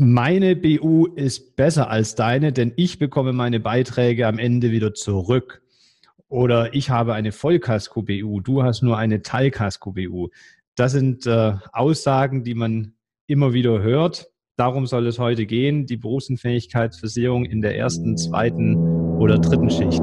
Meine BU ist besser als deine, denn ich bekomme meine Beiträge am Ende wieder zurück. Oder ich habe eine Vollkasko-BU, du hast nur eine Teilkasko-BU. Das sind äh, Aussagen, die man immer wieder hört. Darum soll es heute gehen, die Berufsunfähigkeitsversicherung in der ersten, zweiten oder dritten Schicht.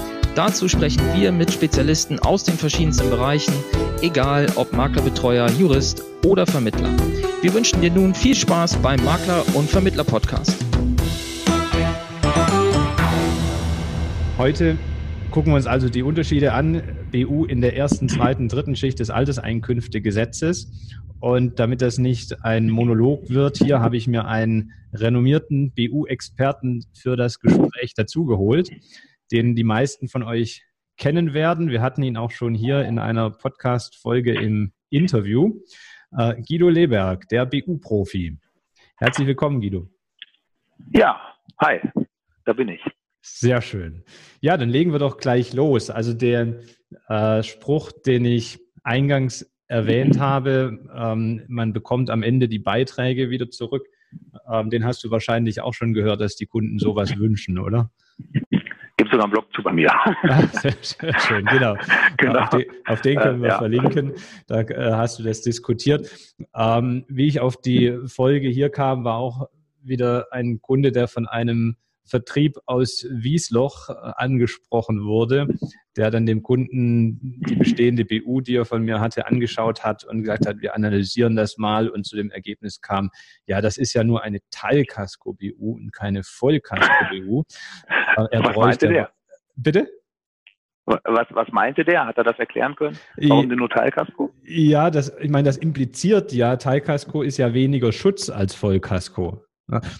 Dazu sprechen wir mit Spezialisten aus den verschiedensten Bereichen, egal ob Maklerbetreuer, Jurist oder Vermittler. Wir wünschen dir nun viel Spaß beim Makler- und Vermittler-Podcast. Heute gucken wir uns also die Unterschiede an, BU in der ersten, zweiten, dritten Schicht des Alterseinkünftegesetzes. Und damit das nicht ein Monolog wird, hier habe ich mir einen renommierten BU-Experten für das Gespräch dazugeholt den die meisten von euch kennen werden. Wir hatten ihn auch schon hier in einer Podcast-Folge im Interview. Äh, Guido Leberg, der BU-Profi. Herzlich willkommen, Guido. Ja, hi, da bin ich. Sehr schön. Ja, dann legen wir doch gleich los. Also der äh, Spruch, den ich eingangs erwähnt habe, ähm, man bekommt am Ende die Beiträge wieder zurück. Ähm, den hast du wahrscheinlich auch schon gehört, dass die Kunden sowas wünschen, oder? Gibt sogar einen Blog zu bei mir. sehr, sehr schön, genau. genau. Auf, den, auf, den können wir äh, ja. verlinken. Da äh, hast du das diskutiert. Ähm, wie ich auf die Folge hier kam, war auch wieder ein Kunde, der von einem Vertrieb aus Wiesloch äh, angesprochen wurde, der dann dem Kunden die bestehende BU, die er von mir hatte, angeschaut hat und gesagt hat, wir analysieren das mal und zu dem Ergebnis kam, ja, das ist ja nur eine Teilkasko-BU und keine Vollkasko-BU. Äh, er Was bräuchte, der? Bitte? Was, was meinte der? Hat er das erklären können? Warum denn nur Teilkasko? Ja, das, ich meine, das impliziert ja, Teilkasko ist ja weniger Schutz als Vollkasko.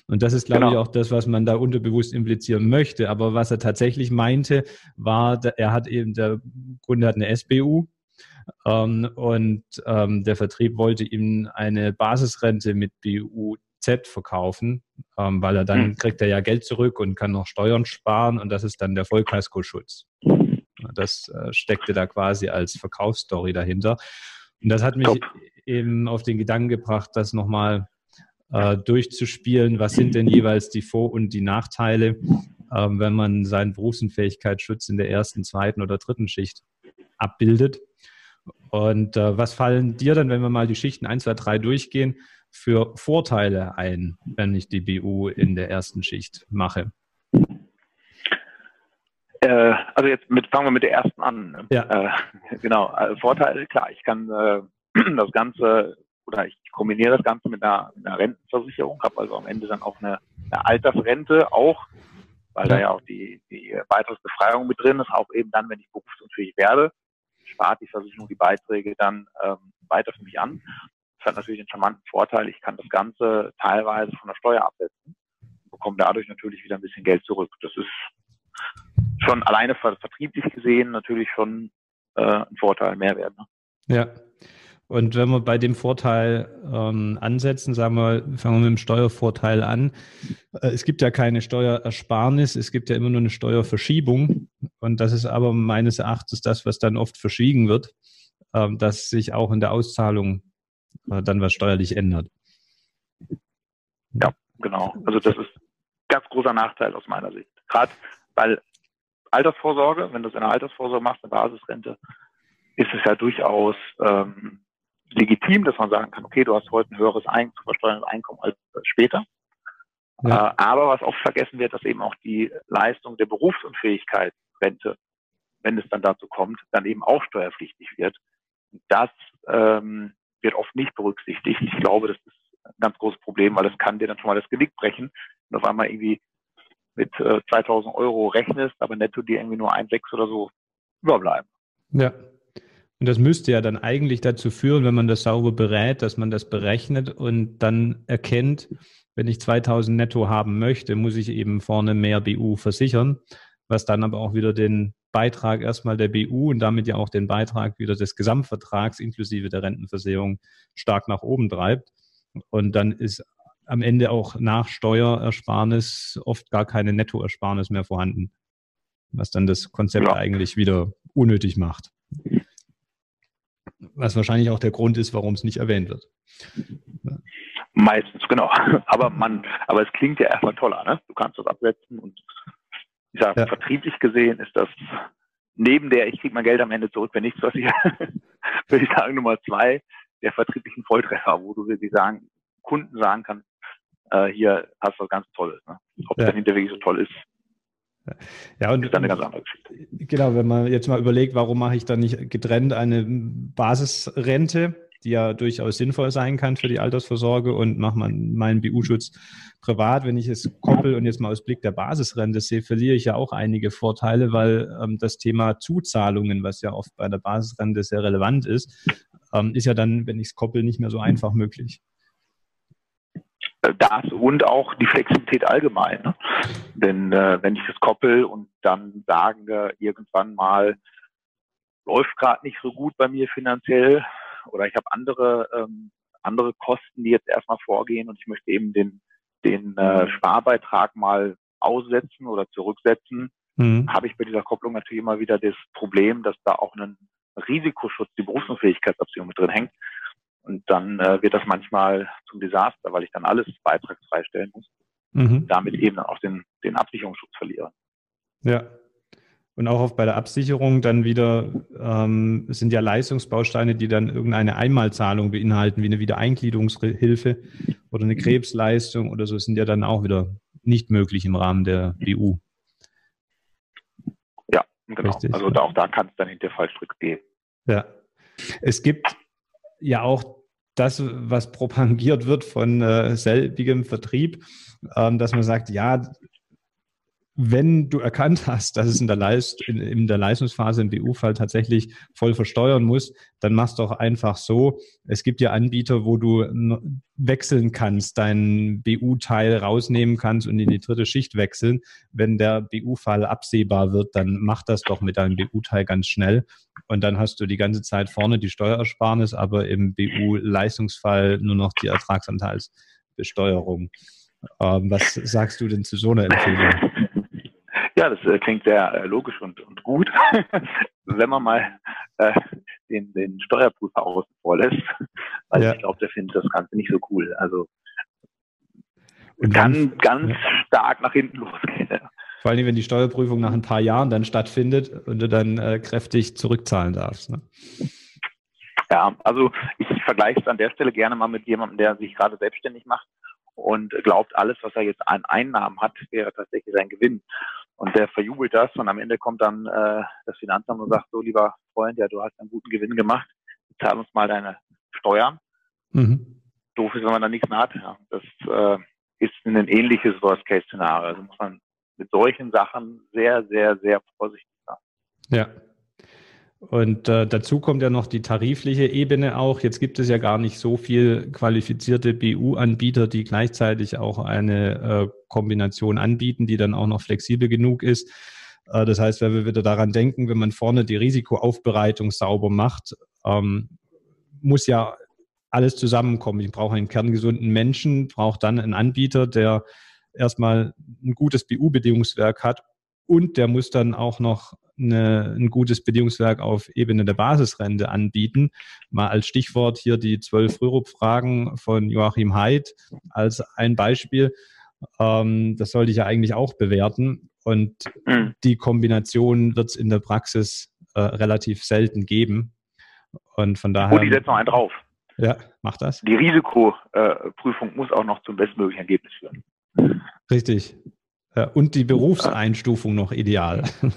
Und das ist, glaube genau. ich, auch das, was man da unterbewusst implizieren möchte. Aber was er tatsächlich meinte, war, er hat eben, der Kunde hat eine SBU ähm, und ähm, der Vertrieb wollte ihm eine Basisrente mit BUZ verkaufen, ähm, weil er dann hm. kriegt er ja Geld zurück und kann noch Steuern sparen und das ist dann der Vollkaskoschutz. Das äh, steckte da quasi als Verkaufsstory dahinter. Und das hat mich Top. eben auf den Gedanken gebracht, das nochmal äh, durchzuspielen, was sind denn jeweils die Vor- und die Nachteile, äh, wenn man seinen Berufsunfähigkeitsschutz in der ersten, zweiten oder dritten Schicht abbildet. Und äh, was fallen dir dann, wenn wir mal die Schichten 1, 2, 3 durchgehen, für Vorteile ein, wenn ich die BU in der ersten Schicht mache? Äh, also jetzt mit, fangen wir mit der ersten an. Ja. Äh, genau, also Vorteile, klar, ich kann äh, das Ganze oder ich kombiniere das Ganze mit einer, mit einer Rentenversicherung, habe also am Ende dann auch eine, eine Altersrente auch, weil da ja auch die, die Beitragsbefreiung mit drin ist, auch eben dann, wenn ich berufsunfähig werde, spart die Versicherung die Beiträge dann ähm, weiter für mich an. Das hat natürlich einen charmanten Vorteil, ich kann das Ganze teilweise von der Steuer absetzen und bekomme dadurch natürlich wieder ein bisschen Geld zurück. Das ist schon alleine vertrieblich gesehen natürlich schon äh, ein Vorteil, Mehrwert. Ne? Ja, und wenn wir bei dem Vorteil ähm, ansetzen, sagen wir, fangen wir mit dem Steuervorteil an. Äh, es gibt ja keine Steuerersparnis, es gibt ja immer nur eine Steuerverschiebung. Und das ist aber meines Erachtens das, was dann oft verschwiegen wird, ähm, dass sich auch in der Auszahlung äh, dann was steuerlich ändert. Ja, genau. Also das ist ein ganz großer Nachteil aus meiner Sicht. Gerade weil Altersvorsorge, wenn du es in der Altersvorsorge machst, eine Basisrente, ist es ja durchaus ähm, legitim, dass man sagen kann, okay, du hast heute ein höheres ein, zu versteuerndes Einkommen als später. Ja. Äh, aber was oft vergessen wird, dass eben auch die Leistung der Berufsunfähigkeitsrente, wenn es dann dazu kommt, dann eben auch steuerpflichtig wird. Das ähm, wird oft nicht berücksichtigt. Ich glaube, das ist ein ganz großes Problem, weil das kann dir dann schon mal das Genick brechen und auf einmal irgendwie mit äh, 2000 Euro rechnest, aber netto dir irgendwie nur ein, sechs oder so überbleiben. Ja, und das müsste ja dann eigentlich dazu führen, wenn man das sauber berät, dass man das berechnet und dann erkennt, wenn ich 2000 netto haben möchte, muss ich eben vorne mehr BU versichern, was dann aber auch wieder den Beitrag erstmal der BU und damit ja auch den Beitrag wieder des Gesamtvertrags inklusive der Rentenversicherung stark nach oben treibt. Und dann ist am Ende auch nach Steuerersparnis oft gar keine Nettoersparnis mehr vorhanden, was dann das Konzept ja. eigentlich wieder unnötig macht. Was wahrscheinlich auch der Grund ist, warum es nicht erwähnt wird. Meistens, genau. Aber man, aber es klingt ja erstmal toller, ne? Du kannst das absetzen und ich sage, ja. vertrieblich gesehen ist das neben der, ich kriege mein Geld am Ende zurück, wenn nichts passiert, würde ich sagen, Nummer zwei, der vertrieblichen Volltreffer, wo du wirklich sagen, Kunden sagen kannst, äh, hier hast du was ganz Tolles. Ne? Ob ja. das hinterher wirklich so toll ist, ja, und ist dann eine ganz andere Geschichte. Genau, wenn man jetzt mal überlegt, warum mache ich dann nicht getrennt eine Basisrente, die ja durchaus sinnvoll sein kann für die Altersvorsorge und mache man meinen BU-Schutz privat. Wenn ich es koppel und jetzt mal aus Blick der Basisrente sehe, verliere ich ja auch einige Vorteile, weil ähm, das Thema Zuzahlungen, was ja oft bei der Basisrente sehr relevant ist, ähm, ist ja dann, wenn ich es koppel, nicht mehr so einfach möglich das und auch die Flexibilität allgemein. Ne? Denn äh, wenn ich das koppel und dann sagen wir irgendwann mal, läuft gerade nicht so gut bei mir finanziell oder ich habe andere ähm, andere Kosten, die jetzt erstmal vorgehen und ich möchte eben den den äh, Sparbeitrag mal aussetzen oder zurücksetzen, mhm. habe ich bei dieser Kopplung natürlich immer wieder das Problem, dass da auch ein Risikoschutz, die Berufsunfähigkeitsabsicherung mit drin hängt. Und dann äh, wird das manchmal zum Desaster, weil ich dann alles beitragsfrei stellen muss. Mhm. Damit eben dann auch den, den Absicherungsschutz verliere. Ja. Und auch oft bei der Absicherung dann wieder ähm, sind ja Leistungsbausteine, die dann irgendeine Einmalzahlung beinhalten, wie eine Wiedereingliederungshilfe oder eine Krebsleistung oder so, sind ja dann auch wieder nicht möglich im Rahmen der BU. Ja, genau. Richtig. Also auch da kann es dann hinterher Fallstrick geben. Ja. Es gibt ja auch das, was propagiert wird von äh, selbigem Vertrieb, ähm, dass man sagt, ja, wenn du erkannt hast, dass es in der, Leist in, in der Leistungsphase im BU-Fall tatsächlich voll versteuern muss, dann machst doch einfach so. Es gibt ja Anbieter, wo du wechseln kannst, deinen BU-Teil rausnehmen kannst und in die dritte Schicht wechseln. Wenn der BU-Fall absehbar wird, dann mach das doch mit deinem BU-Teil ganz schnell. Und dann hast du die ganze Zeit vorne die Steuersparnis, aber im BU-Leistungsfall nur noch die Ertragsanteilsbesteuerung. Ähm, was sagst du denn zu so einer Empfehlung? Ja, das äh, klingt sehr äh, logisch und, und gut. Wenn man mal äh, den, den Steuerprüfer außen vor lässt, weil ja. ich glaube, der findet das Ganze nicht so cool. Also und kann ganz ja. stark nach hinten losgehen. Vor allem, wenn die Steuerprüfung nach ein paar Jahren dann stattfindet und du dann äh, kräftig zurückzahlen darfst. Ne? Ja, also ich vergleiche es an der Stelle gerne mal mit jemandem, der sich gerade selbstständig macht und glaubt, alles, was er jetzt an Einnahmen hat, wäre tatsächlich sein Gewinn. Und der verjubelt das und am Ende kommt dann äh, das Finanzamt und sagt, so lieber Freund, ja, du hast einen guten Gewinn gemacht, zahl uns mal deine Steuern. Mhm. Doof ist, wenn man da nichts mehr hat. Ja. Das äh, ist ein ähnliches Worst-Case-Szenario. Also muss man mit solchen Sachen sehr, sehr, sehr vorsichtig sein. Ja. Und äh, dazu kommt ja noch die tarifliche Ebene auch. Jetzt gibt es ja gar nicht so viel qualifizierte BU-Anbieter, die gleichzeitig auch eine äh, Kombination anbieten, die dann auch noch flexibel genug ist. Äh, das heißt, wenn wir wieder daran denken, wenn man vorne die Risikoaufbereitung sauber macht, ähm, muss ja alles zusammenkommen. Ich brauche einen kerngesunden Menschen, brauche dann einen Anbieter, der erstmal ein gutes BU-Bedingungswerk hat und der muss dann auch noch eine, ein gutes Bedingungswerk auf Ebene der Basisrente anbieten. Mal als Stichwort hier die zwölf Rürup-Fragen von Joachim Haidt als ein Beispiel. Ähm, das sollte ich ja eigentlich auch bewerten. Und mhm. die Kombination wird es in der Praxis äh, relativ selten geben. Und von daher. Und ich setze noch einen drauf. Ja, mach das. Die Risikoprüfung muss auch noch zum bestmöglichen Ergebnis führen. Richtig. Und die Berufseinstufung noch ideal.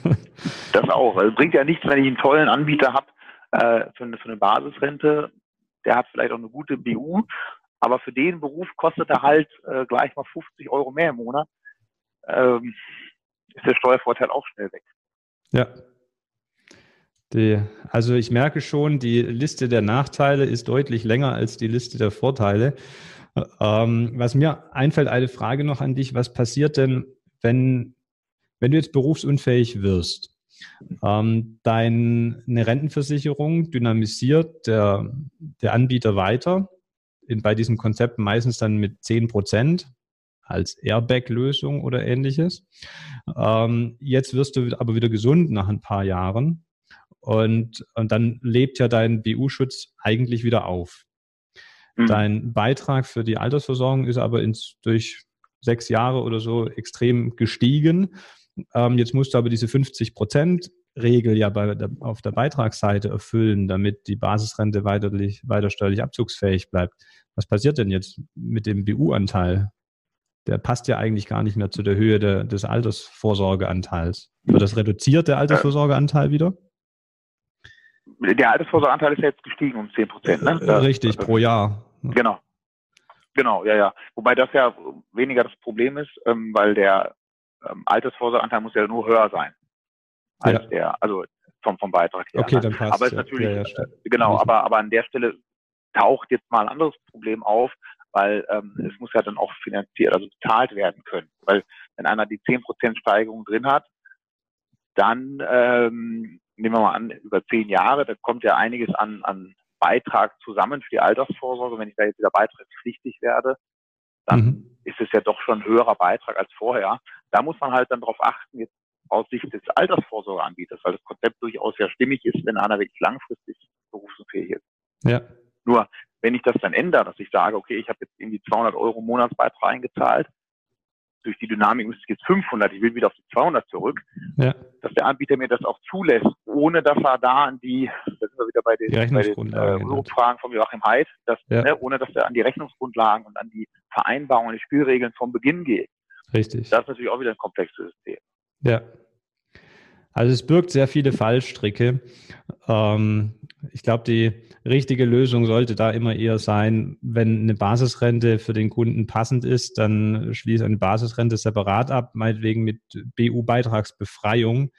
Das auch. Also bringt ja nichts, wenn ich einen tollen Anbieter habe äh, für, eine, für eine Basisrente. Der hat vielleicht auch eine gute BU, aber für den Beruf kostet er halt äh, gleich mal 50 Euro mehr im Monat. Ähm, ist der Steuervorteil auch schnell weg. Ja. Die, also ich merke schon, die Liste der Nachteile ist deutlich länger als die Liste der Vorteile. Ähm, was mir einfällt, eine Frage noch an dich. Was passiert denn, wenn, Wenn du jetzt berufsunfähig wirst, ähm, deine Rentenversicherung dynamisiert der, der Anbieter weiter, in, bei diesem Konzept meistens dann mit 10 Prozent als Airbag-Lösung oder ähnliches. Ähm, jetzt wirst du aber wieder gesund nach ein paar Jahren und, und dann lebt ja dein BU-Schutz eigentlich wieder auf. Mhm. Dein Beitrag für die Altersversorgung ist aber ins, durch sechs Jahre oder so extrem gestiegen. Ähm, jetzt musst du aber diese 50 Prozent Regel ja bei der, auf der Beitragsseite erfüllen, damit die Basisrente weiterlich, weiter steuerlich abzugsfähig bleibt. Was passiert denn jetzt mit dem BU-Anteil? Der passt ja eigentlich gar nicht mehr zu der Höhe der, des Altersvorsorgeanteils. Wird das reduziert, der Altersvorsorgeanteil wieder? Der Altersvorsorgeanteil ist jetzt gestiegen um 10 Prozent. Ne? Äh, richtig, pro Jahr. Genau. Genau, ja, ja. Wobei das ja weniger das Problem ist, ähm, weil der ähm, Altersvorsorgeanteil muss ja nur höher sein als ja. der, also vom, vom Beitrag her. Okay, ne? dann passt Aber es ja. natürlich, ja, ja, genau, aber, aber an der Stelle taucht jetzt mal ein anderes Problem auf, weil ähm, es muss ja dann auch finanziert, also bezahlt werden können. Weil wenn einer die 10% Steigerung drin hat, dann ähm, nehmen wir mal an, über zehn Jahre, da kommt ja einiges an, an Beitrag zusammen für die Altersvorsorge. Wenn ich da jetzt wieder beitragspflichtig werde, dann mhm. ist es ja doch schon ein höherer Beitrag als vorher. Da muss man halt dann darauf achten, jetzt aus Sicht des Altersvorsorgeanbieters, weil das Konzept durchaus ja stimmig ist, wenn einer wirklich langfristig berufsunfähig ist. Ja. Nur, wenn ich das dann ändere, dass ich sage, okay, ich habe jetzt irgendwie 200 Euro Monatsbeitrag eingezahlt, durch die Dynamik müsste ich jetzt 500, ich will wieder auf die 200 zurück, ja. dass der Anbieter mir das auch zulässt, ohne dass er da an die, da sind wir wieder bei den, bei den äh, Fragen von Joachim Haidt, dass, ja. ne, ohne dass er an die Rechnungsgrundlagen und an die Vereinbarungen, die Spielregeln vom Beginn geht. Richtig. Das ist natürlich auch wieder ein komplexes System. Ja. Also es birgt sehr viele Fallstricke. Ähm, ich glaube, die richtige Lösung sollte da immer eher sein, wenn eine Basisrente für den Kunden passend ist, dann schließe eine Basisrente separat ab, meinetwegen mit BU-Beitragsbefreiung,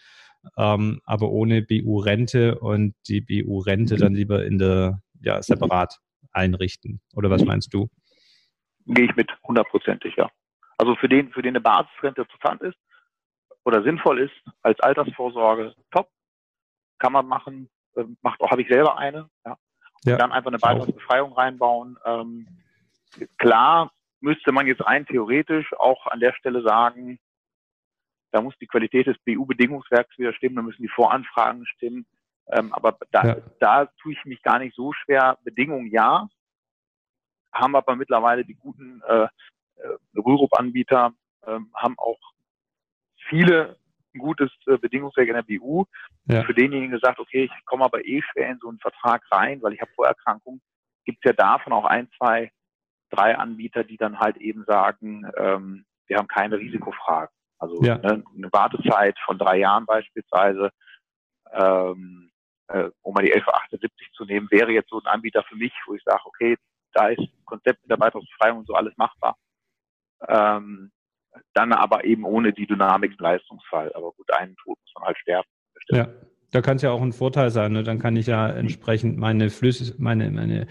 ähm, aber ohne BU-Rente und die BU-Rente dann lieber in der ja separat einrichten. Oder was meinst du? Gehe ich mit hundertprozentig, ja. Also für den, für den eine Basisrente interessant ist, oder sinnvoll ist als Altersvorsorge, top, kann man machen, ähm, macht auch, habe ich selber eine, ja. Und ja, dann einfach eine Beitragsbefreiung reinbauen. Ähm, klar müsste man jetzt rein theoretisch auch an der Stelle sagen, da muss die Qualität des BU-Bedingungswerks wieder stimmen, da müssen die Voranfragen stimmen. Ähm, aber da, ja. da tue ich mich gar nicht so schwer. Bedingungen ja, haben aber mittlerweile die guten äh, äh Rürup-Anbieter, äh, haben auch viele ein gutes äh, Bedingungswerk in der BU. Ja. Für denjenigen gesagt, okay, ich komme aber eh schwer in so einen Vertrag rein, weil ich habe Vorerkrankungen, gibt es ja davon auch ein, zwei, drei Anbieter, die dann halt eben sagen, ähm, wir haben keine Risikofragen. Also ja. ne, eine Wartezeit von drei Jahren beispielsweise, ähm, äh, um mal die 1178 zu nehmen, wäre jetzt so ein Anbieter für mich, wo ich sage, okay, da ist Konzept mit der Beitragsbefreiung und so alles machbar. Ähm, dann aber eben ohne die Dynamik im Leistungsfall. Aber gut, einen Tod muss man halt sterben. Ja, da kann es ja auch ein Vorteil sein. Ne? Dann kann ich ja entsprechend meine Flüsse, meine, meine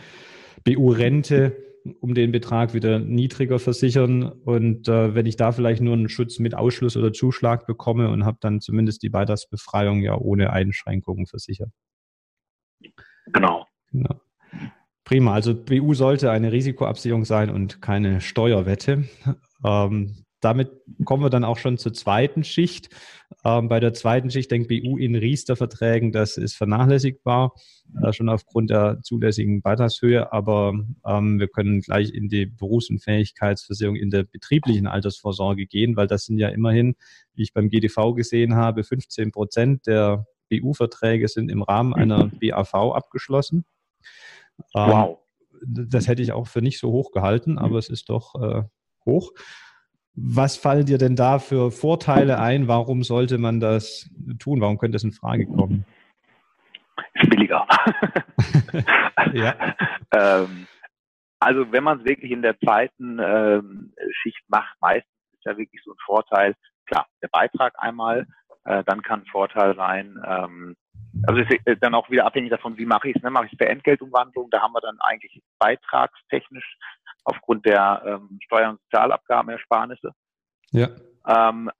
BU-Rente um den Betrag wieder niedriger versichern. Und äh, wenn ich da vielleicht nur einen Schutz mit Ausschluss oder Zuschlag bekomme und habe dann zumindest die Beitragsbefreiung ja ohne Einschränkungen versichert. Genau. genau. Prima. Also BU sollte eine Risikoabsicherung sein und keine Steuerwette. Ähm, damit kommen wir dann auch schon zur zweiten Schicht. Ähm, bei der zweiten Schicht denkt BU in Riester-Verträgen, das ist vernachlässigbar, äh, schon aufgrund der zulässigen Beitragshöhe, aber ähm, wir können gleich in die Berufsunfähigkeitsversicherung in der betrieblichen Altersvorsorge gehen, weil das sind ja immerhin, wie ich beim GDV gesehen habe, 15 Prozent der BU-Verträge sind im Rahmen einer BAV abgeschlossen. Ähm, wow. Das hätte ich auch für nicht so hoch gehalten, aber es ist doch äh, hoch. Was fallen dir denn da für Vorteile ein? Warum sollte man das tun? Warum könnte das in Frage kommen? Ist billiger. ja. ähm, also wenn man es wirklich in der zweiten ähm, Schicht macht, meistens ist ja wirklich so ein Vorteil, klar, der Beitrag einmal, äh, dann kann ein Vorteil sein, ähm, also ist dann auch wieder abhängig davon, wie mache ich es. Ne? Mache ich es per Entgeltumwandlung, da haben wir dann eigentlich beitragstechnisch aufgrund der ähm, Steuer- und Sozialabgabenersparnisse. Ja. Ähm,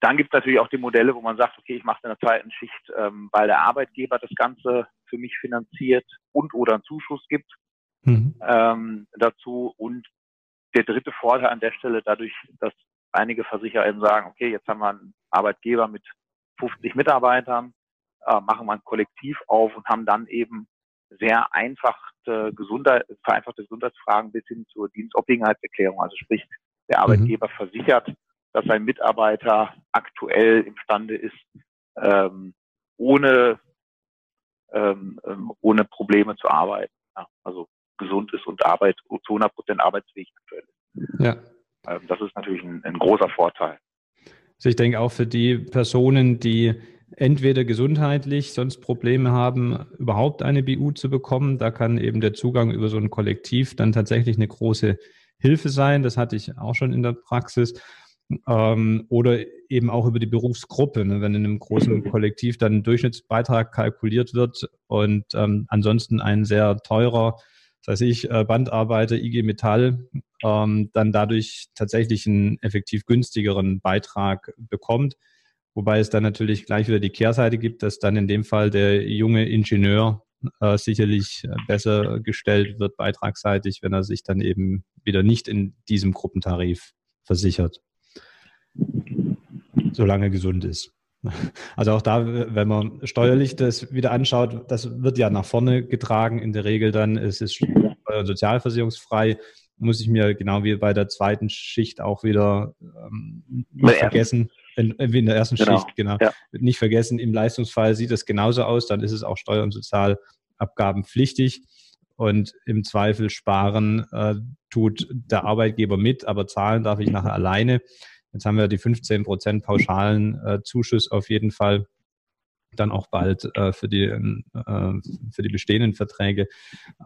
dann gibt es natürlich auch die Modelle, wo man sagt, okay, ich mache in der zweiten Schicht, ähm, weil der Arbeitgeber das Ganze für mich finanziert und oder einen Zuschuss gibt mhm. ähm, dazu. Und der dritte Vorteil an der Stelle, dadurch, dass einige Versicherer eben sagen, okay, jetzt haben wir einen Arbeitgeber mit 50 Mitarbeitern, äh, machen wir ein Kollektiv auf und haben dann eben sehr einfache Gesundheit, vereinfachte Gesundheitsfragen bis hin zur Dienstobliegenheitserklärung. Also sprich, der mhm. Arbeitgeber mhm. versichert, dass sein Mitarbeiter aktuell imstande ist, ähm, ohne, ähm, ähm ohne Probleme zu arbeiten. Ja, also gesund ist und Arbeit zu 100 Prozent arbeitsfähig aktuell ist. Ja. Ähm, das ist natürlich ein, ein großer Vorteil. Also ich denke auch für die Personen, die entweder gesundheitlich sonst Probleme haben, überhaupt eine BU zu bekommen, da kann eben der Zugang über so ein Kollektiv dann tatsächlich eine große Hilfe sein. Das hatte ich auch schon in der Praxis. Ähm, oder eben auch über die Berufsgruppe, ne, wenn in einem großen Kollektiv dann ein Durchschnittsbeitrag kalkuliert wird und ähm, ansonsten ein sehr teurer, das heißt ich, äh, Bandarbeiter, IG Metall, ähm, dann dadurch tatsächlich einen effektiv günstigeren Beitrag bekommt. Wobei es dann natürlich gleich wieder die Kehrseite gibt, dass dann in dem Fall der junge Ingenieur äh, sicherlich besser gestellt wird beitragsseitig, wenn er sich dann eben wieder nicht in diesem Gruppentarif versichert solange er gesund ist. Also auch da, wenn man steuerlich das wieder anschaut, das wird ja nach vorne getragen in der Regel dann. Es ist steuer- und sozialversicherungsfrei. Muss ich mir genau wie bei der zweiten Schicht auch wieder ähm, vergessen, in, in der ersten genau. Schicht, genau, ja. nicht vergessen, im Leistungsfall sieht es genauso aus, dann ist es auch steuer- und sozialabgabenpflichtig und im Zweifel sparen äh, tut der Arbeitgeber mit, aber zahlen darf ich nachher alleine. Jetzt haben wir die 15 Prozent pauschalen äh, Zuschuss auf jeden Fall dann auch bald äh, für, die, äh, für die bestehenden Verträge.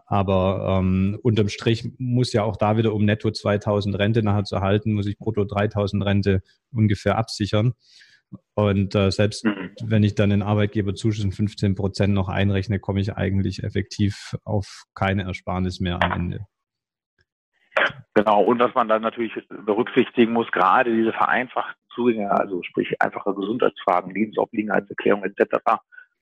Aber ähm, unterm Strich muss ja auch da wieder, um netto 2000 Rente nachher zu halten, muss ich brutto 3000 Rente ungefähr absichern. Und äh, selbst mhm. wenn ich dann den Arbeitgeberzuschuss in 15 Prozent noch einrechne, komme ich eigentlich effektiv auf keine Ersparnis mehr am Ende. Genau, und was man dann natürlich berücksichtigen muss, gerade diese vereinfachten Zugänge, also sprich einfache Gesundheitsfragen, Lebensobliegenheitserklärung etc.,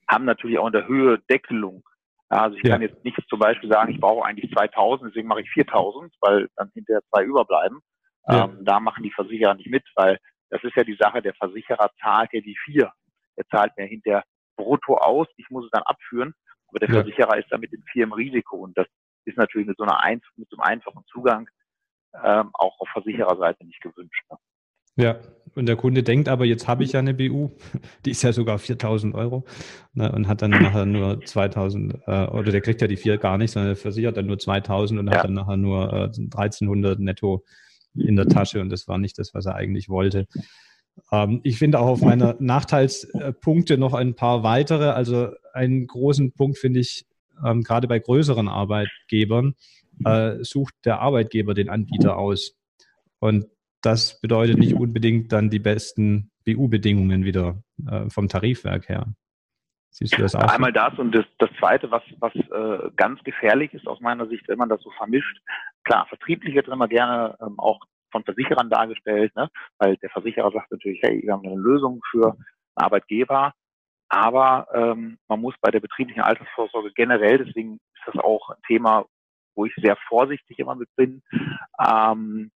haben natürlich auch in der Höhe Deckelung. Also ich ja. kann jetzt nicht zum Beispiel sagen, ich brauche eigentlich 2000, deswegen mache ich 4000, weil dann hinterher zwei überbleiben. Ja. Ähm, da machen die Versicherer nicht mit, weil das ist ja die Sache, der Versicherer zahlt ja die vier. Er zahlt mir hinterher brutto aus, ich muss es dann abführen, aber der ja. Versicherer ist dann mit den vier im Risiko und das ist natürlich mit so einer ein, mit so einem einfachen Zugang ähm, auch auf Versichererseite nicht gewünscht. Ne? Ja, und der Kunde denkt aber, jetzt habe ich ja eine BU, die ist ja sogar 4000 Euro ne, und hat dann nachher nur 2000, äh, oder der kriegt ja die vier gar nicht, sondern versichert dann nur 2000 und ja. hat dann nachher nur äh, 1300 netto in der Tasche und das war nicht das, was er eigentlich wollte. Ähm, ich finde auch auf meiner Nachteilspunkte noch ein paar weitere. Also einen großen Punkt finde ich ähm, gerade bei größeren Arbeitgebern, äh, sucht der Arbeitgeber den Anbieter aus. Und das bedeutet nicht unbedingt dann die besten BU-Bedingungen wieder äh, vom Tarifwerk her. Siehst du das auch? Einmal das und das, das Zweite, was, was äh, ganz gefährlich ist aus meiner Sicht, wenn man das so vermischt. Klar, vertrieblich wird immer gerne ähm, auch von Versicherern dargestellt, ne? weil der Versicherer sagt natürlich, hey, wir haben eine Lösung für einen Arbeitgeber, aber ähm, man muss bei der betrieblichen Altersvorsorge generell, deswegen ist das auch ein Thema, wo ich sehr vorsichtig immer mit bin. Ähm,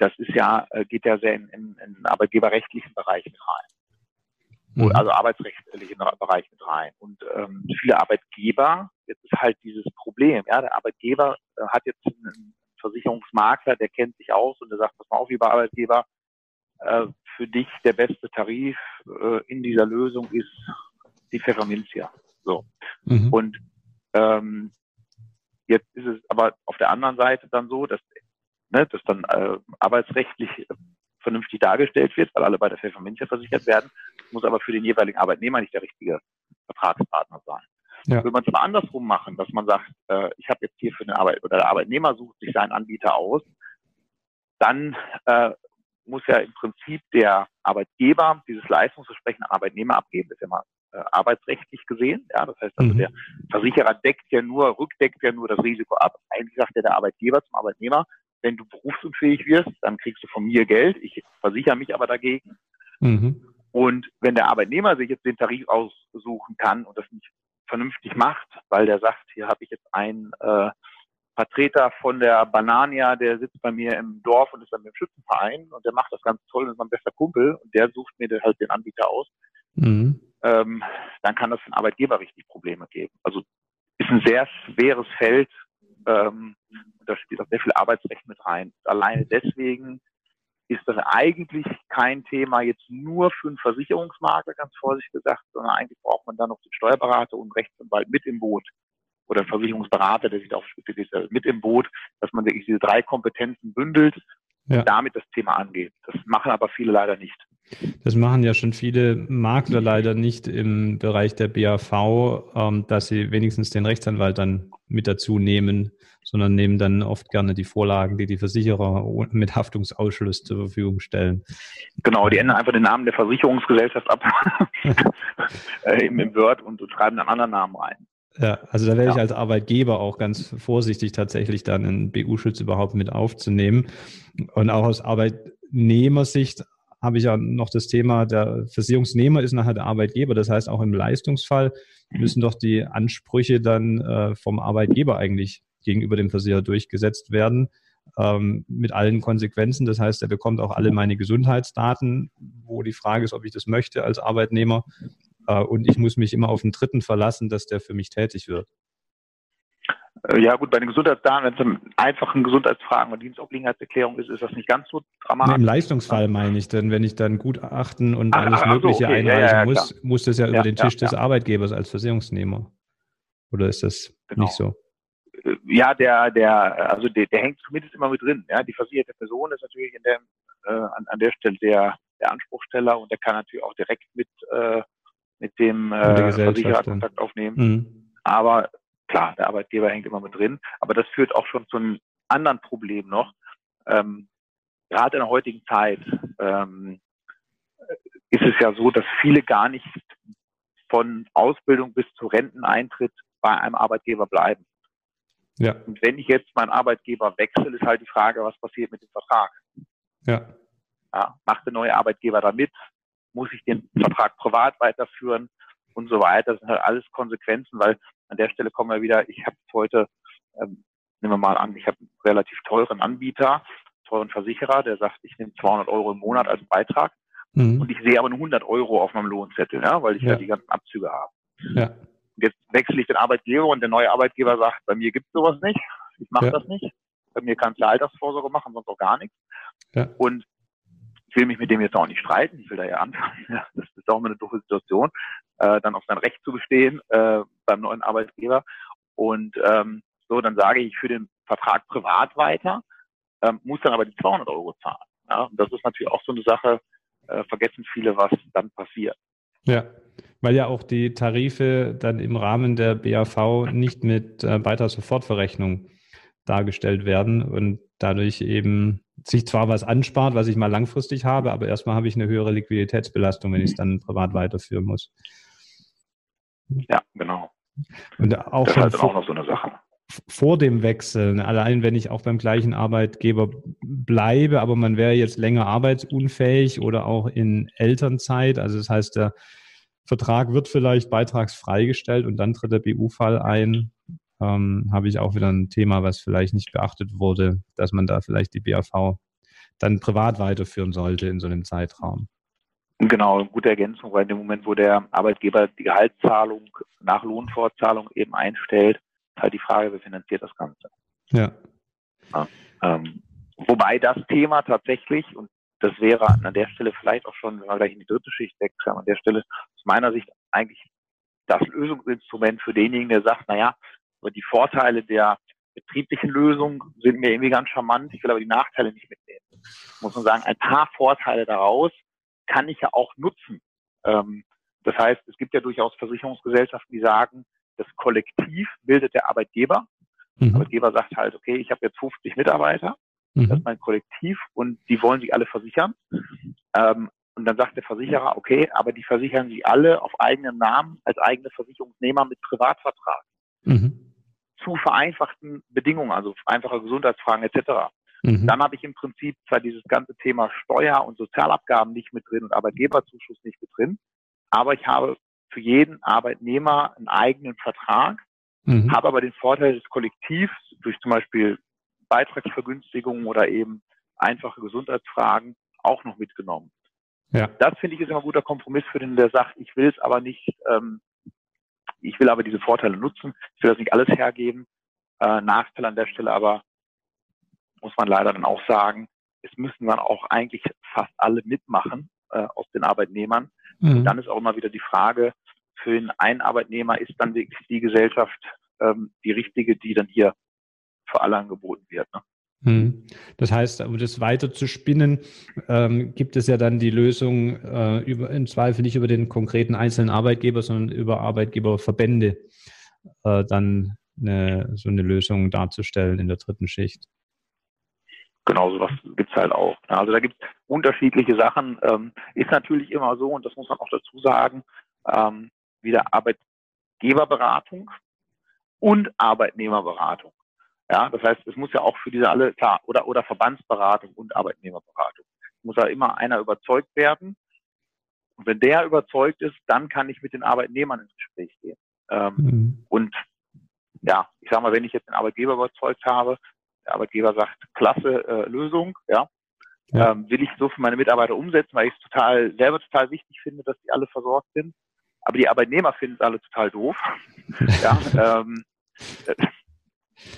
das ist ja, äh, geht ja sehr in, in, in arbeitgeberrechtlichen Bereich mit rein. Mhm. Also arbeitsrechtlichen Bereich mit rein. Und ähm, viele Arbeitgeber, jetzt ist halt dieses Problem, ja, der Arbeitgeber äh, hat jetzt einen Versicherungsmakler, der kennt sich aus und der sagt, pass mal auf, lieber Arbeitgeber, äh, für dich der beste Tarif äh, in dieser Lösung ist die Pfefferminzia. So. Mhm. Und ähm, Jetzt ist es aber auf der anderen Seite dann so, dass, ne, dass dann äh, arbeitsrechtlich äh, vernünftig dargestellt wird, weil alle bei der Pfefferminzia versichert werden, muss aber für den jeweiligen Arbeitnehmer nicht der richtige Vertragspartner sein. Ja. Will man es aber andersrum machen, dass man sagt, äh, ich habe jetzt hier für eine Arbeit oder der Arbeitnehmer sucht sich seinen Anbieter aus, dann äh, muss ja im Prinzip der Arbeitgeber dieses Leistungsversprechen an Arbeitnehmer abgeben. Das ist ja mal äh, arbeitsrechtlich gesehen. Ja, das heißt also, mhm. der Versicherer deckt ja nur, rückdeckt ja nur das Risiko ab. Eigentlich sagt ja der Arbeitgeber zum Arbeitnehmer, wenn du berufsunfähig wirst, dann kriegst du von mir Geld. Ich versichere mich aber dagegen. Mhm. Und wenn der Arbeitnehmer sich jetzt den Tarif aussuchen kann und das nicht vernünftig macht, weil der sagt, hier habe ich jetzt einen äh, Vertreter von der Banania, der sitzt bei mir im Dorf und ist dann im Schützenverein und der macht das ganz toll und ist mein bester Kumpel und der sucht mir halt den Anbieter aus, mhm. ähm, dann kann das für den Arbeitgeber richtig Probleme geben. Also ist ein sehr schweres Feld, ähm, da spielt auch sehr viel Arbeitsrecht mit rein. Alleine deswegen ist das eigentlich kein Thema jetzt nur für einen Versicherungsmakler, ganz vorsichtig gesagt, sondern eigentlich braucht man dann noch den Steuerberater und Rechtsanwalt mit im Boot oder einen Versicherungsberater, der sich darauf spezialisiert, mit im Boot, dass man wirklich diese drei Kompetenzen bündelt ja. damit das Thema angeht. Das machen aber viele leider nicht. Das machen ja schon viele Makler leider nicht im Bereich der BAV, ähm, dass sie wenigstens den Rechtsanwalt dann mit dazu nehmen, sondern nehmen dann oft gerne die Vorlagen, die die Versicherer mit Haftungsausschluss zur Verfügung stellen. Genau, die ändern einfach den Namen der Versicherungsgesellschaft ab äh, im Word und schreiben einen anderen Namen rein. Ja, also da wäre ja. ich als Arbeitgeber auch ganz vorsichtig, tatsächlich dann einen BU-Schutz überhaupt mit aufzunehmen. Und auch aus Arbeitnehmersicht habe ich ja noch das Thema, der Versicherungsnehmer ist nachher der Arbeitgeber. Das heißt, auch im Leistungsfall müssen doch die Ansprüche dann äh, vom Arbeitgeber eigentlich gegenüber dem Versicherer durchgesetzt werden, ähm, mit allen Konsequenzen. Das heißt, er bekommt auch alle meine Gesundheitsdaten, wo die Frage ist, ob ich das möchte als Arbeitnehmer. Äh, und ich muss mich immer auf den Dritten verlassen, dass der für mich tätig wird. Äh, ja gut, bei den Gesundheitsdaten, wenn es um einfachen Gesundheitsfragen und Dienstobliegenheitserklärung ist, ist das nicht ganz so dramatisch. Im Leistungsfall meine ich, denn wenn ich dann Gutachten und ach, alles ach, Mögliche okay. einreichen ja, ja, muss, klar. muss das ja, ja über den Tisch des Arbeitgebers als Versicherungsnehmer. Oder ist das genau. nicht so? Äh, ja, der, der, also der, der hängt zumindest immer mit drin. Ja, die versicherte Person ist natürlich in der, äh, an, an der Stelle der, der Anspruchsteller und der kann natürlich auch direkt mit, äh, mit dem äh, Versicherer Kontakt aufnehmen. Mhm. Aber Klar, der Arbeitgeber hängt immer mit drin, aber das führt auch schon zu einem anderen Problem noch. Ähm, gerade in der heutigen Zeit ähm, ist es ja so, dass viele gar nicht von Ausbildung bis zu Renteneintritt bei einem Arbeitgeber bleiben. Ja. Und wenn ich jetzt meinen Arbeitgeber wechsle, ist halt die Frage, was passiert mit dem Vertrag? Ja. ja macht der neue Arbeitgeber da mit? Muss ich den Vertrag privat weiterführen? Und so weiter. Das sind halt alles Konsequenzen, weil an der Stelle kommen wir wieder, ich habe heute, ähm, nehmen wir mal an, ich habe einen relativ teuren Anbieter, teuren Versicherer, der sagt, ich nehme 200 Euro im Monat als Beitrag mhm. und ich sehe aber nur 100 Euro auf meinem Lohnzettel, ja, weil ich ja, ja die ganzen Abzüge habe. Ja. Und jetzt wechsle ich den Arbeitgeber und der neue Arbeitgeber sagt, bei mir gibt es sowas nicht, ich mache ja. das nicht. Bei mir kannst du Altersvorsorge machen, sonst auch gar nichts. Ja. Und ich will mich mit dem jetzt auch nicht streiten, ich will da ja anfangen. Das ist auch immer eine doofe Situation, äh, dann auf sein Recht zu bestehen äh, beim neuen Arbeitgeber. Und ähm, so, dann sage ich, ich führe den Vertrag privat weiter, ähm, muss dann aber die 200 Euro zahlen. Ja? Und das ist natürlich auch so eine Sache, äh, vergessen viele, was dann passiert. Ja, weil ja auch die Tarife dann im Rahmen der BAV nicht mit äh, Beitragssofortverrechnung dargestellt werden und dadurch eben sich zwar was anspart, was ich mal langfristig habe, aber erstmal habe ich eine höhere Liquiditätsbelastung, wenn ich es dann privat weiterführen muss. Ja, genau. Und auch das ist halt auch noch so eine Sache. Vor dem Wechsel, allein wenn ich auch beim gleichen Arbeitgeber bleibe, aber man wäre jetzt länger arbeitsunfähig oder auch in Elternzeit, also das heißt, der Vertrag wird vielleicht beitragsfrei gestellt und dann tritt der BU-Fall ein, ähm, habe ich auch wieder ein Thema, was vielleicht nicht beachtet wurde, dass man da vielleicht die BAV dann privat weiterführen sollte in so einem Zeitraum. Genau, gute Ergänzung, weil in dem Moment, wo der Arbeitgeber die Gehaltszahlung nach Lohnfortzahlung eben einstellt, ist halt die Frage, wer finanziert das Ganze. Ja. ja ähm, wobei das Thema tatsächlich, und das wäre an der Stelle vielleicht auch schon, wenn wir gleich in die dritte Schicht wechseln, an der Stelle aus meiner Sicht eigentlich das Lösungsinstrument für denjenigen, der sagt, naja, aber die Vorteile der betrieblichen Lösung sind mir irgendwie ganz charmant. Ich will aber die Nachteile nicht mitnehmen. Muss man sagen, ein paar Vorteile daraus kann ich ja auch nutzen. Ähm, das heißt, es gibt ja durchaus Versicherungsgesellschaften, die sagen, das Kollektiv bildet der Arbeitgeber. Mhm. Der Arbeitgeber sagt halt, okay, ich habe jetzt 50 Mitarbeiter, mhm. das ist mein Kollektiv und die wollen sich alle versichern. Ähm, und dann sagt der Versicherer, okay, aber die versichern sich alle auf eigenen Namen als eigene Versicherungsnehmer mit Privatvertrag. Mhm zu vereinfachten Bedingungen, also einfache Gesundheitsfragen etc. Mhm. Dann habe ich im Prinzip zwar dieses ganze Thema Steuer und Sozialabgaben nicht mit drin und Arbeitgeberzuschuss nicht mit drin, aber ich habe für jeden Arbeitnehmer einen eigenen Vertrag, mhm. habe aber den Vorteil des Kollektivs durch zum Beispiel Beitragsvergünstigungen oder eben einfache Gesundheitsfragen auch noch mitgenommen. Ja. Das finde ich ist immer ein guter Kompromiss für den, der sagt, ich will es aber nicht, ähm, ich will aber diese Vorteile nutzen, ich will das nicht alles hergeben. Äh, Nachteil an der Stelle aber muss man leider dann auch sagen, es müssen dann auch eigentlich fast alle mitmachen äh, aus den Arbeitnehmern. Mhm. Und dann ist auch immer wieder die Frage, für einen Arbeitnehmer ist dann wirklich die Gesellschaft ähm, die richtige, die dann hier für alle angeboten wird. Ne? Mhm. Das heißt, um das weiter zu spinnen, ähm, gibt es ja dann die Lösung äh, über, im Zweifel nicht über den konkreten einzelnen Arbeitgeber, sondern über Arbeitgeberverbände äh, dann eine, so eine Lösung darzustellen in der dritten Schicht. Genau, sowas gibt's halt auch. Also da gibt es unterschiedliche Sachen. Ähm, ist natürlich immer so, und das muss man auch dazu sagen, ähm, wieder Arbeitgeberberatung und Arbeitnehmerberatung. Ja, das heißt, es muss ja auch für diese alle, klar, oder, oder Verbandsberatung und Arbeitnehmerberatung. Es muss ja immer einer überzeugt werden. Und wenn der überzeugt ist, dann kann ich mit den Arbeitnehmern ins Gespräch gehen. Ähm, mhm. Und ja, ich sag mal, wenn ich jetzt den Arbeitgeber überzeugt habe, der Arbeitgeber sagt, klasse äh, Lösung, ja, ja. Ähm, will ich so für meine Mitarbeiter umsetzen, weil ich es total, selber total wichtig finde, dass die alle versorgt sind. Aber die Arbeitnehmer finden es alle total doof. ja, ähm, äh,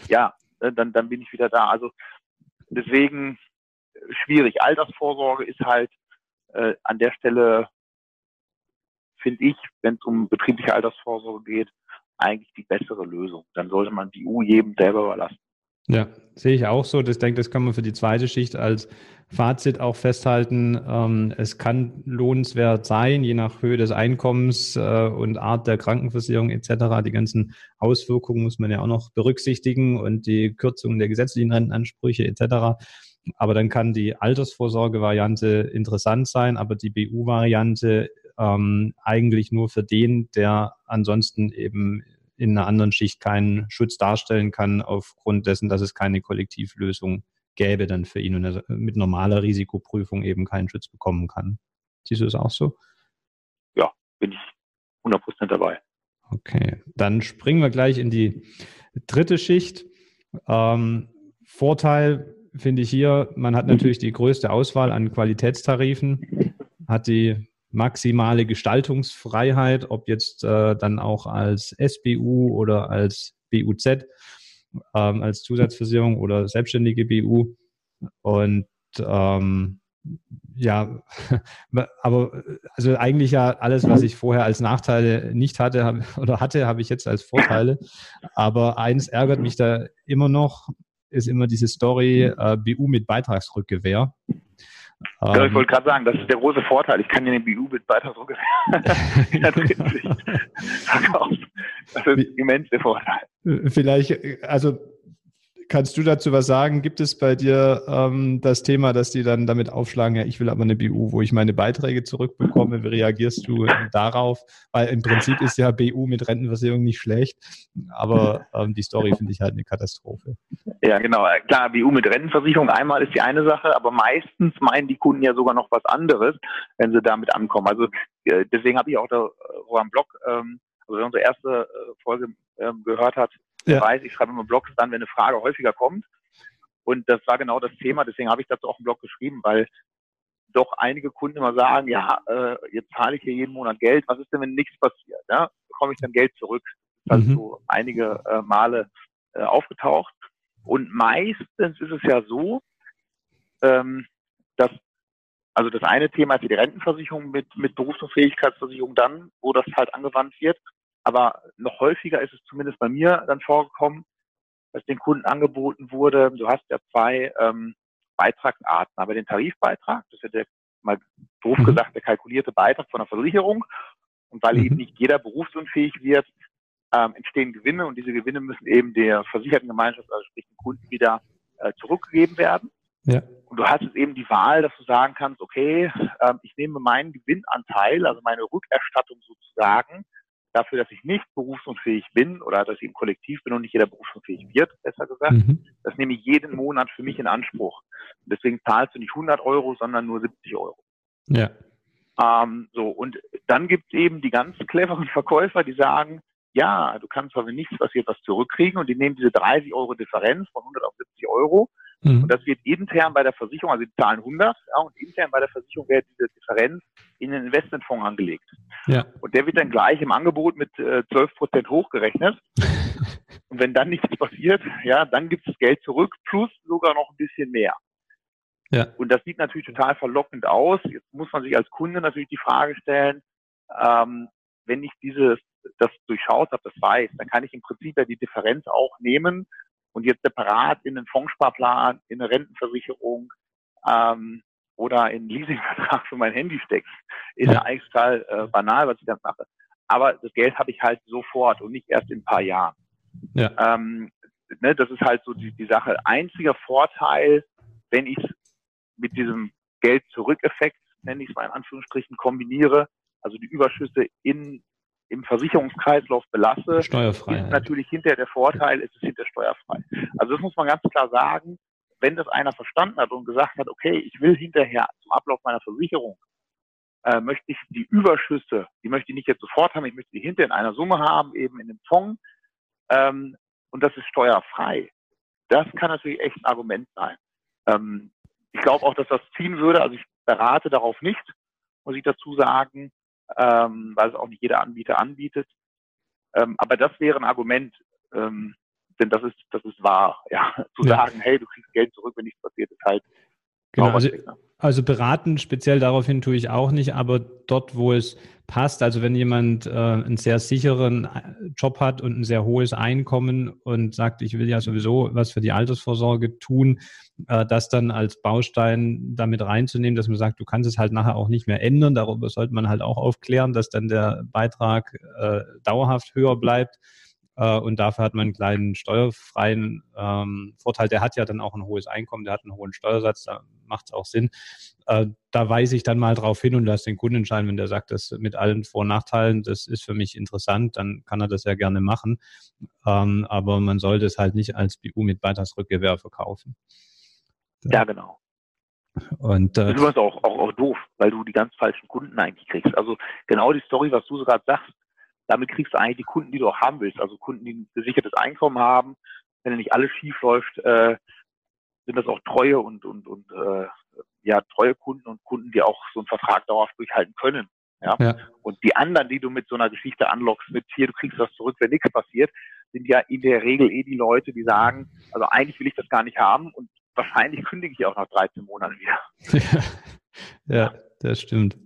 ja, dann, dann bin ich wieder da. Also deswegen äh, schwierig. Altersvorsorge ist halt äh, an der Stelle, finde ich, wenn es um betriebliche Altersvorsorge geht, eigentlich die bessere Lösung. Dann sollte man die EU jedem selber überlassen. Ja, sehe ich auch so. Ich denke, das kann man für die zweite Schicht als Fazit auch festhalten. Ähm, es kann lohnenswert sein, je nach Höhe des Einkommens äh, und Art der Krankenversicherung etc. Die ganzen Auswirkungen muss man ja auch noch berücksichtigen und die Kürzungen der gesetzlichen Rentenansprüche etc. Aber dann kann die Altersvorsorge-Variante interessant sein, aber die BU-Variante ähm, eigentlich nur für den, der ansonsten eben in einer anderen Schicht keinen Schutz darstellen kann, aufgrund dessen, dass es keine Kollektivlösung gäbe dann für ihn und er mit normaler Risikoprüfung eben keinen Schutz bekommen kann. Siehst du das auch so? Ja, bin ich 100% dabei. Okay, dann springen wir gleich in die dritte Schicht. Ähm, Vorteil finde ich hier, man hat natürlich die größte Auswahl an Qualitätstarifen, hat die maximale Gestaltungsfreiheit, ob jetzt äh, dann auch als SBU oder als BUZ, ähm, als Zusatzversicherung oder selbstständige BU. Und ähm, ja, aber also eigentlich ja alles, was ich vorher als Nachteile nicht hatte hab, oder hatte, habe ich jetzt als Vorteile. Aber eins ärgert mich da immer noch, ist immer diese Story äh, BU mit Beitragsrückgewehr. Ja, ich wollte gerade sagen, das ist der große Vorteil. Ich kann ja den BU mit Beitragsrückgewehr verkaufen. Das ist immens der Vorteil. Vielleicht, also Kannst du dazu was sagen? Gibt es bei dir ähm, das Thema, dass die dann damit aufschlagen, ja, ich will aber eine BU, wo ich meine Beiträge zurückbekomme? Wie reagierst du darauf? Weil im Prinzip ist ja BU mit Rentenversicherung nicht schlecht, aber ähm, die Story finde ich halt eine Katastrophe. Ja, genau. Klar, BU mit Rentenversicherung einmal ist die eine Sache, aber meistens meinen die Kunden ja sogar noch was anderes, wenn sie damit ankommen. Also äh, deswegen habe ich auch da wo am Blog, ähm, also wer unsere erste äh, Folge ähm, gehört hat, ja. weiß, ich schreibe immer Blogs dann, wenn eine Frage häufiger kommt. Und das war genau das Thema, deswegen habe ich dazu auch einen Blog geschrieben, weil doch einige Kunden immer sagen, ja, äh, jetzt zahle ich hier jeden Monat Geld, was ist denn, wenn nichts passiert? Ja? Bekomme ich dann Geld zurück? Das ist mhm. also einige äh, Male äh, aufgetaucht. Und meistens ist es ja so, ähm, dass also das eine Thema ist die Rentenversicherung mit, mit Berufsunfähigkeitsversicherung dann, wo das halt angewandt wird. Aber noch häufiger ist es zumindest bei mir dann vorgekommen, dass den Kunden angeboten wurde, du hast ja zwei ähm, Beitragsarten. Aber den Tarifbeitrag, das ist ja der, mal doof mhm. gesagt, der kalkulierte Beitrag von der Versicherung. Und weil mhm. eben nicht jeder berufsunfähig wird, ähm, entstehen Gewinne und diese Gewinne müssen eben der versicherten Gemeinschaft, also sprich dem Kunden, wieder äh, zurückgegeben werden. Ja. Und du hast jetzt eben die Wahl, dass du sagen kannst, okay, ähm, ich nehme meinen Gewinnanteil, also meine Rückerstattung sozusagen, dafür, dass ich nicht berufsunfähig bin oder dass ich im Kollektiv bin und nicht jeder berufsunfähig wird, besser gesagt. Mhm. Das nehme ich jeden Monat für mich in Anspruch. deswegen zahlst du nicht 100 Euro, sondern nur 70 Euro. Ja. Ähm, so, und dann gibt es eben die ganz cleveren Verkäufer, die sagen, ja, du kannst aber nichts passiert was zurückkriegen und die nehmen diese 30 Euro Differenz von 100 auf 70 Euro mhm. und das wird intern bei der Versicherung, also die zahlen 100 ja, und intern bei der Versicherung wird diese Differenz in den Investmentfonds angelegt. Ja. Und der wird dann gleich im Angebot mit äh, 12 Prozent hochgerechnet. und wenn dann nichts passiert, ja, dann gibt es das Geld zurück plus sogar noch ein bisschen mehr. Ja. Und das sieht natürlich total verlockend aus. Jetzt muss man sich als Kunde natürlich die Frage stellen, ähm, wenn ich dieses, das durchschaut habe, das weiß, dann kann ich im Prinzip ja die Differenz auch nehmen und jetzt separat in einen Fondssparplan, in eine Rentenversicherung ähm, oder in einen Leasingvertrag für mein Handy stecken. Ist ja, eigentlich total äh, banal, was ich dann mache. Aber das Geld habe ich halt sofort und nicht erst in ein paar Jahren. Ja. Ähm, ne, das ist halt so die, die Sache. Einziger Vorteil, wenn ich es mit diesem Geld-Zurück-Effekt, nenne ich es mal in Anführungsstrichen, kombiniere, also die Überschüsse in, im Versicherungskreislauf belasse, steuerfrei, ist natürlich hinterher der Vorteil, es ist hinterher steuerfrei. Also das muss man ganz klar sagen, wenn das einer verstanden hat und gesagt hat, okay, ich will hinterher zum Ablauf meiner Versicherung, äh, möchte ich die Überschüsse, die möchte ich nicht jetzt sofort haben, ich möchte die hinterher in einer Summe haben, eben in dem Fonds, ähm, und das ist steuerfrei. Das kann natürlich echt ein Argument sein. Ähm, ich glaube auch, dass das ziehen würde. Also ich berate darauf nicht, muss ich dazu sagen, ähm, weil es auch nicht jeder Anbieter anbietet. Ähm, aber das wäre ein Argument, ähm, denn das ist, das ist wahr, ja. Zu ja. sagen, hey, du kriegst Geld zurück, wenn nichts passiert, ist halt Genau, also, also, beraten speziell daraufhin tue ich auch nicht, aber dort, wo es passt, also wenn jemand äh, einen sehr sicheren äh, Job hat und ein sehr hohes Einkommen und sagt, ich will ja sowieso was für die Altersvorsorge tun, äh, das dann als Baustein damit reinzunehmen, dass man sagt, du kannst es halt nachher auch nicht mehr ändern. Darüber sollte man halt auch aufklären, dass dann der Beitrag äh, dauerhaft höher bleibt. Äh, und dafür hat man einen kleinen steuerfreien ähm, Vorteil. Der hat ja dann auch ein hohes Einkommen, der hat einen hohen Steuersatz, da macht es auch Sinn. Äh, da weise ich dann mal drauf hin und lasse den Kunden entscheiden, wenn der sagt, das mit allen Vor- und Nachteilen, das ist für mich interessant, dann kann er das ja gerne machen. Ähm, aber man sollte es halt nicht als BU mit Beitragsrückgewehr verkaufen. Ja, genau. Und, äh, das ist auch, auch, auch doof, weil du die ganz falschen Kunden eigentlich kriegst. Also genau die Story, was du so gerade sagst, damit kriegst du eigentlich die Kunden, die du auch haben willst. Also Kunden, die ein gesichertes Einkommen haben. Wenn nicht alles schief läuft, äh, sind das auch treue und, und, und äh, ja, treue Kunden und Kunden, die auch so einen Vertrag dauerhaft durchhalten können. Ja? ja? Und die anderen, die du mit so einer Geschichte anlockst, mit hier, du kriegst was zurück, wenn nichts passiert, sind ja in der Regel eh die Leute, die sagen, also eigentlich will ich das gar nicht haben und wahrscheinlich kündige ich auch nach 13 Monaten wieder. Ja, ja das stimmt.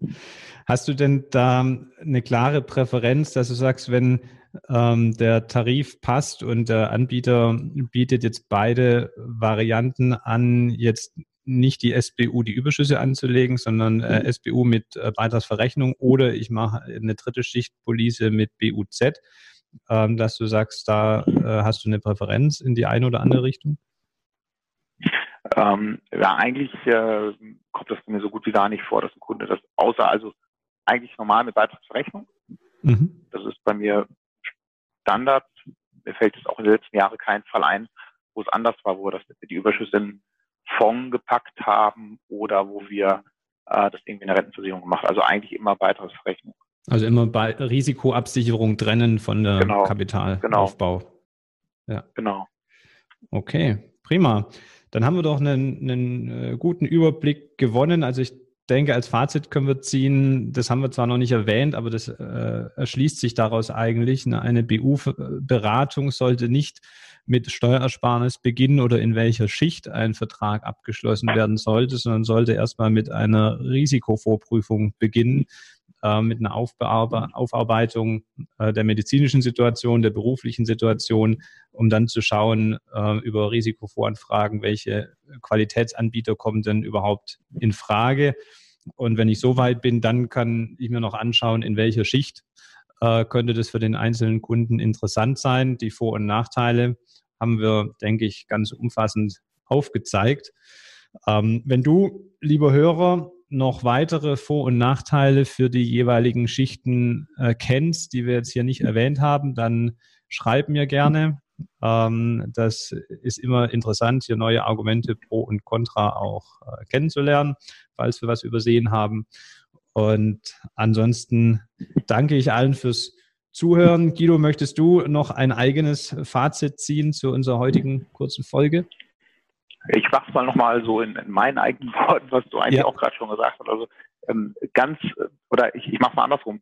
Hast du denn da eine klare Präferenz, dass du sagst, wenn ähm, der Tarif passt und der Anbieter bietet jetzt beide Varianten an, jetzt nicht die SBU die Überschüsse anzulegen, sondern äh, SBU mit äh, Beitragsverrechnung oder ich mache eine dritte Schichtpolice mit BUZ, ähm, dass du sagst, da äh, hast du eine Präferenz in die eine oder andere Richtung? Ähm, ja, eigentlich äh, kommt das mir so gut wie gar nicht vor, dass ein Kunde das, außer also eigentlich normal mit Beitragsverrechnung. Mhm. Das ist bei mir Standard. Mir fällt es auch in den letzten Jahren kein Fall ein, wo es anders war, wo wir das die Überschüsse in Fonds gepackt haben oder wo wir äh, das irgendwie in der Rentenversicherung gemacht Also eigentlich immer Beitragsverrechnung. Also immer bei Risikoabsicherung trennen von der genau, Kapitalaufbau. Genau. Ja. Genau. Okay, prima. Dann haben wir doch einen, einen äh, guten Überblick gewonnen. Also ich denke, als Fazit können wir ziehen, das haben wir zwar noch nicht erwähnt, aber das äh, erschließt sich daraus eigentlich. Eine BU-Beratung sollte nicht mit Steuersparnis beginnen oder in welcher Schicht ein Vertrag abgeschlossen werden sollte, sondern sollte erstmal mit einer Risikovorprüfung beginnen, äh, mit einer Aufbearbe Aufarbeitung äh, der medizinischen Situation, der beruflichen Situation, um dann zu schauen äh, über Risikovoranfragen, welche Qualitätsanbieter kommen denn überhaupt in Frage. Und wenn ich so weit bin, dann kann ich mir noch anschauen, in welcher Schicht äh, könnte das für den einzelnen Kunden interessant sein. Die Vor- und Nachteile haben wir, denke ich, ganz umfassend aufgezeigt. Ähm, wenn du, lieber Hörer, noch weitere Vor- und Nachteile für die jeweiligen Schichten äh, kennst, die wir jetzt hier nicht erwähnt haben, dann schreib mir gerne. Ähm, das ist immer interessant, hier neue Argumente pro und contra auch äh, kennenzulernen, falls wir was übersehen haben. Und ansonsten danke ich allen fürs Zuhören. Guido, möchtest du noch ein eigenes Fazit ziehen zu unserer heutigen kurzen Folge? Ich mache es mal nochmal so in, in, meinen eigenen Worten, was du eigentlich ja. auch gerade schon gesagt hast. Also ähm, ganz, oder ich, ich mache es mal andersrum.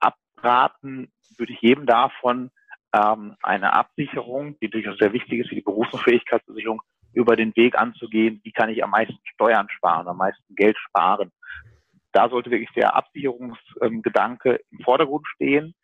Abraten würde ich jedem davon, ähm, eine Absicherung, die durchaus sehr wichtig ist, wie die Berufsunfähigkeitsversicherung, über den Weg anzugehen, wie kann ich am meisten Steuern sparen, am meisten Geld sparen. Da sollte wirklich der Absicherungsgedanke im Vordergrund stehen.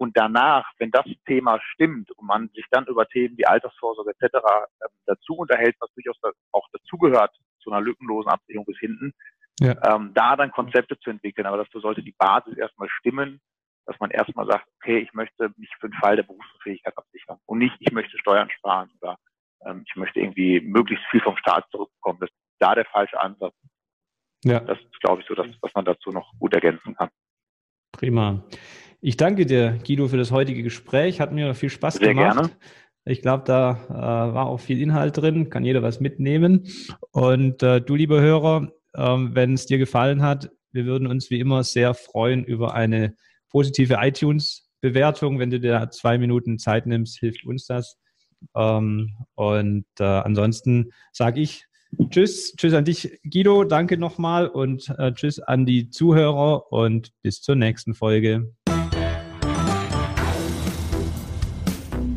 Und danach, wenn das Thema stimmt und man sich dann über Themen wie Altersvorsorge etc. Ähm, dazu unterhält, was durchaus auch dazugehört zu einer lückenlosen Absicherung bis hinten, ja. ähm, da dann Konzepte zu entwickeln. Aber dazu sollte die Basis erstmal stimmen, dass man erstmal sagt, okay, ich möchte mich für den Fall der Berufsunfähigkeit absichern und nicht, ich möchte Steuern sparen oder ähm, ich möchte irgendwie möglichst viel vom Staat zurückbekommen. Das ist da der falsche Ansatz. Ja. Das ist, glaube ich, so das, was man dazu noch gut ergänzen kann. Prima. Ich danke dir, Guido, für das heutige Gespräch. Hat mir viel Spaß Sehr gemacht. Gerne. Ich glaube, da äh, war auch viel Inhalt drin, kann jeder was mitnehmen. Und äh, du, liebe Hörer, äh, wenn es dir gefallen hat, wir würden uns wie immer sehr freuen über eine positive iTunes-Bewertung. Wenn du dir zwei Minuten Zeit nimmst, hilft uns das. Ähm, und äh, ansonsten sage ich Tschüss, tschüss an dich, Guido, danke nochmal und äh, tschüss an die Zuhörer und bis zur nächsten Folge.